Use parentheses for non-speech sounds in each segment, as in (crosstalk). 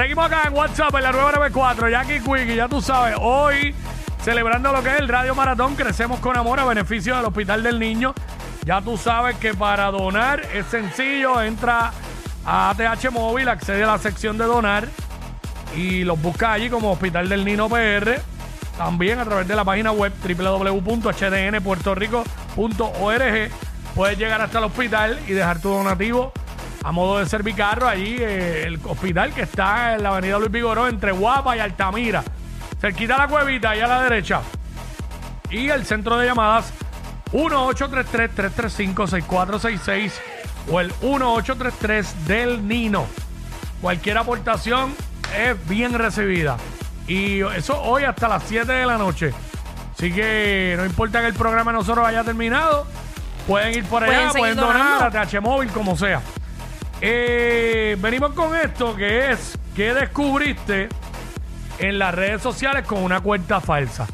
Seguimos acá en WhatsApp en la 994, Jackie Quick, ya tú sabes, hoy celebrando lo que es el Radio Maratón, crecemos con amor a beneficio del Hospital del Niño. Ya tú sabes que para donar es sencillo, entra a ATH Móvil, accede a la sección de donar y los busca allí como Hospital del Niño PR. También a través de la página web www.hdnpuertorico.org puedes llegar hasta el hospital y dejar tu donativo a modo de servicarro allí, eh, el hospital que está en la avenida Luis Vigoró entre Guapa y Altamira. Cerquita la cuevita, ahí a la derecha. Y el centro de llamadas 1-833-335-6466 o el 1833 del Nino. Cualquier aportación es bien recibida. Y eso hoy hasta las 7 de la noche. Así que no importa que el programa de nosotros haya terminado, pueden ir por allá, Pueden donar donando. a TH Móvil, como sea. Eh, venimos con esto que es que descubriste en las redes sociales con una cuenta falsa.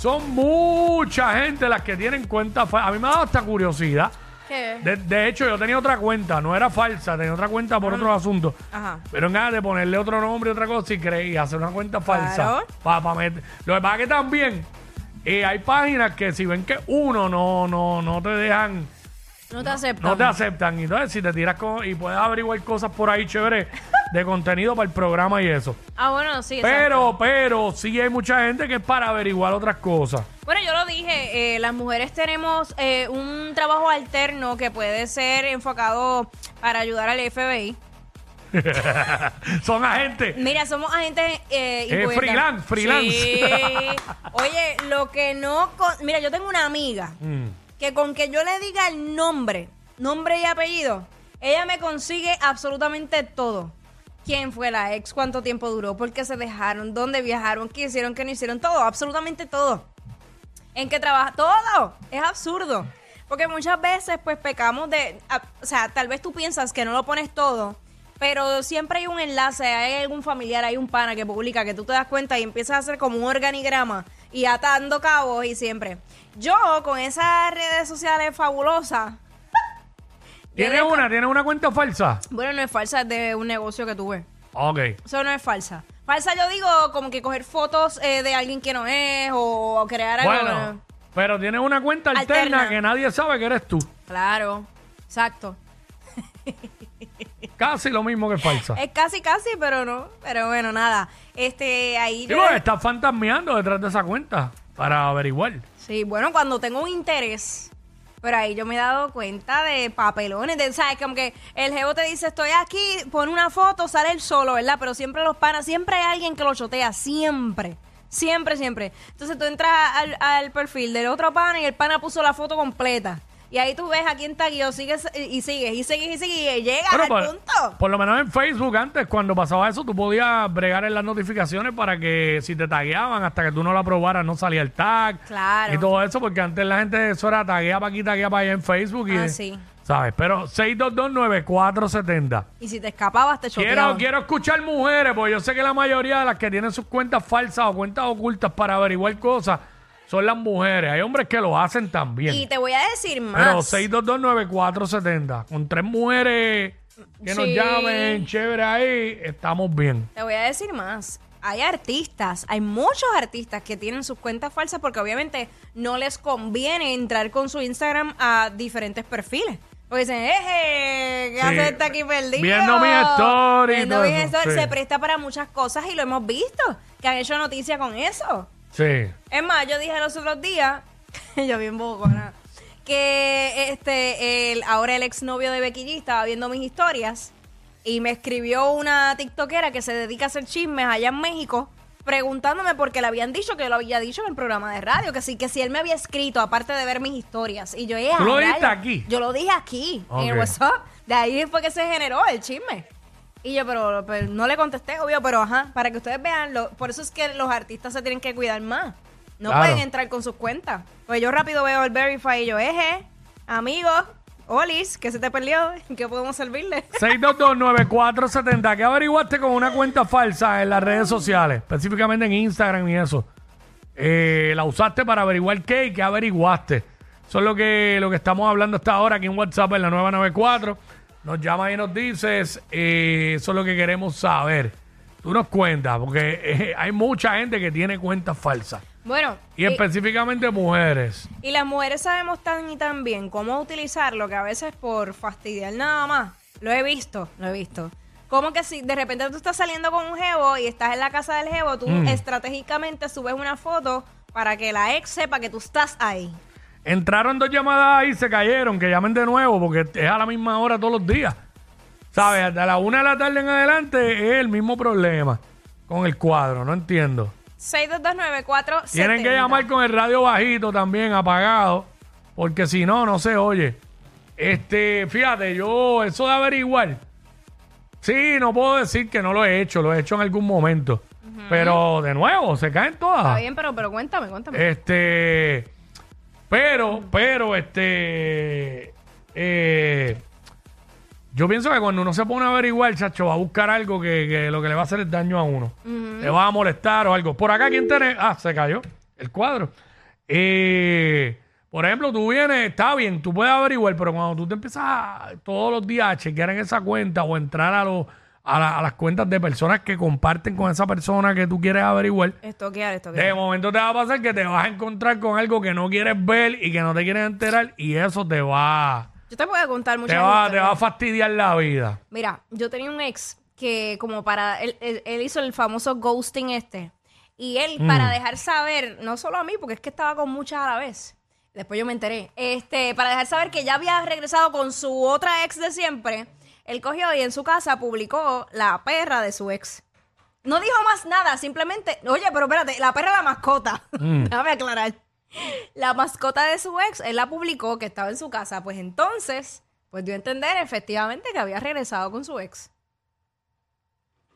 Son mucha gente las que tienen cuentas falsas. A mí me ha dado hasta curiosidad. ¿Qué? De, de hecho, yo tenía otra cuenta, no era falsa, tenía otra cuenta por otro asunto. Ajá. Pero en ganas de ponerle otro nombre y otra cosa y creí hacer una cuenta falsa. Claro. Pa- pa meter- Lo que pasa es que también eh, hay páginas que si ven que uno no, no, no te dejan, No te aceptan. no te aceptan. Y entonces si te tiras con, y puedes averiguar cosas por ahí chévere de contenido para el programa y eso. Ah, bueno, sí. exacto. Pero, pero sí hay mucha gente que es para averiguar otras cosas. Bueno, yo lo dije, eh, las mujeres tenemos eh, un trabajo alterno que puede ser enfocado para ayudar al FBI. (laughs) Son agentes. Mira, somos agentes eh, Eh, freelance, freelance. Sí. (laughs) Oye, lo que no... con- Mira, yo tengo una amiga Mm. Que con que yo le diga el nombre, nombre y apellido, ella me consigue absolutamente todo. ¿Quién fue la ex? ¿Cuánto tiempo duró? ¿Por qué se dejaron? ¿Dónde viajaron? ¿Qué hicieron? ¿Qué no hicieron? Todo, absolutamente todo. ¿En qué trabaja? Todo. Es absurdo. Porque muchas veces pues pecamos de... o sea, tal vez tú piensas que no lo pones todo, pero siempre hay un enlace, hay algún familiar, hay un pana que publica que tú te das cuenta y empiezas a hacer como un organigrama y atando cabos y siempre. Yo con esas redes sociales fabulosas, ¿Tienes una? ¿Tienes una cuenta falsa? bueno, no es falsa, es de un negocio que tuve. Ok. Eso no es falsa. Falsa yo digo como que coger fotos eh, de alguien que no es o crear algo. Bueno, pero tienes una cuenta alterna, Alterna. que nadie sabe que eres tú. Claro, exacto. (laughs) Casi lo mismo que falsa. Es casi, casi, pero no. Pero bueno, nada. Este, ahí. Sí, yo- porque estás fantasmeando detrás de esa cuenta para averiguar. Sí, bueno, cuando tengo un interés. Pero ahí yo me he dado cuenta de papelones, de, ¿sabes? Como que el jevo te dice, estoy aquí, pone una foto, sale él solo, ¿verdad? Pero siempre los panas, siempre hay alguien que lo chotea, siempre. Siempre, siempre. Entonces tú entras al, al perfil del otro pana y el pana puso la foto completa. Y ahí tú ves a quién taguió, sigues y sigues, y sigues, y sigues, y llegas Bueno, al por, punto. por lo menos en Facebook antes, cuando pasaba eso, tú podías bregar en las notificaciones para que si te tagueaban hasta que tú no lo aprobaras no salía el tag. Claro. Y todo eso, porque antes la gente eso era taguea para aquí, taguea para allá en Facebook. Y, Ah, sí. ¿Sabes? Pero 6229470. Y si te escapabas, te Quiero, choteaban. quiero escuchar mujeres, porque yo sé que la mayoría de las que tienen sus cuentas falsas o cuentas ocultas para averiguar cosas son las mujeres. Hay hombres que lo hacen también. Y te voy a decir más. Pero 6229470. Con tres mujeres que nos Sí. llamen, chévere ahí, estamos bien. Te voy a decir más. Hay artistas, hay muchos artistas que tienen sus cuentas falsas porque obviamente no les conviene entrar con su Instagram a diferentes perfiles. Porque dicen, eje, ¿qué Sí. hace este aquí perdido? Viendo mi story y Viendo todo eso, sí. Se presta para muchas cosas y lo hemos visto, que han hecho noticia con eso. Sí. Es más, yo dije los otros días, (laughs) yo bien bocona, que este, el, ahora el exnovio de Becky G estaba viendo mis historias y me escribió una tiktokera que se dedica a hacer chismes allá en México preguntándome por qué le habían dicho que yo lo había dicho en el programa de radio, que sí, que si él me había escrito, aparte de ver mis historias. Y yo, "Eh, ¿Tú lo dijiste rayos". aquí? Yo lo dije aquí, en el. WhatsApp. De ahí fue que se generó el chisme. Y yo, pero, pero no le contesté, obvio, pero ajá, para que ustedes vean, lo- por eso es que los artistas se tienen que cuidar más. No Claro. pueden entrar con sus cuentas. Pues yo rápido veo el Verify y yo, eje, amigos, Olis, ¿qué se te perdió? ¿En qué podemos servirle? (laughs) 6229470. ¿Qué averiguaste con una cuenta falsa en las redes sociales? Específicamente en Instagram y eso. Eh, ¿La usaste para averiguar qué y qué averiguaste? Eso es lo que, lo que estamos hablando hasta ahora aquí en WhatsApp en la 994. Nos llama y nos dices, eh, eso es lo que queremos saber. Tú nos cuentas, porque eh, hay mucha gente que tiene cuentas falsas. Bueno, Y y, específicamente mujeres. y las mujeres sabemos tan y tan bien cómo utilizarlo que a veces por fastidiar nada más. Lo he visto, lo he visto. Como que si de repente tú estás saliendo con un jevo y estás en la casa del jevo, tú Mm. estratégicamente subes una foto para que la ex sepa que tú estás ahí. Entraron dos llamadas ahí y se cayeron, que llamen de nuevo, porque es a la misma hora todos los días. ¿Sabes? Hasta la una de la tarde en adelante es el mismo problema con el cuadro, no entiendo. 6229470. Tienen que llamar con el radio bajito también, apagado, porque si no, no se oye. Este, fíjate, yo, eso de averiguar. Sí, no puedo decir que no lo he hecho, lo he hecho en algún momento. Pero de nuevo, se caen Está todas. bien, pero, pero cuéntame, cuéntame. Este, pero, pero, este, eh, yo pienso que cuando uno se pone a averiguar, chacho, va a buscar algo que, que lo que le va a hacer es daño a uno. Le va a molestar o algo. Por acá, ¿quién tiene? Ah, se cayó el cuadro. Eh, por ejemplo, tú vienes, está bien, tú puedes averiguar, pero cuando tú te empiezas a- todos los días a chequear en esa cuenta o entrar a, los a, la- a las cuentas de personas que comparten con esa persona que tú quieres averiguar, Estoquear, de estoquear. momento te va a pasar que te vas a encontrar con algo que no quieres ver y que no te quieres enterar y eso te va, Yo te puedo contar muchas te va, te historias. va a fastidiar la vida. Mira, yo tenía un ex que como para, él, él- él hizo el famoso ghosting este. Y él, Mm. para dejar saber, no solo a mí, porque es que estaba con muchas a la vez. Después yo me enteré. Este, para dejar saber que ya había regresado con su otra ex de siempre, él cogió y en su casa publicó la perra de su ex. No dijo más nada, simplemente, oye, pero espérate, la perra es la mascota. (laughs) Déjame aclarar. La mascota de su ex, él la publicó que estaba en su casa. Pues entonces, pues dio a entender efectivamente que había regresado con su ex.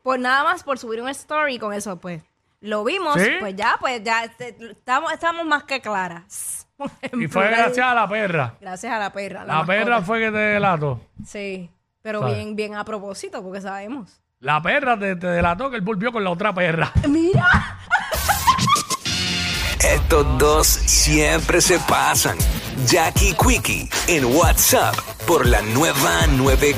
Por nada más por subir un story con eso, pues. Lo vimos, ¿Sí? pues ya, pues ya este, estamos, estamos más que claras. (laughs) Y fue gracias a la perra. Gracias a la perra. La perra mascota. fue que te delató. Sí, pero ¿Sabes? bien, bien a propósito, porque sabemos. La perra te, te delató que él volvió con la otra perra. (laughs) Mira. Estos dos siempre se pasan. Jackie Quickie en WhatsApp por la nueva 94.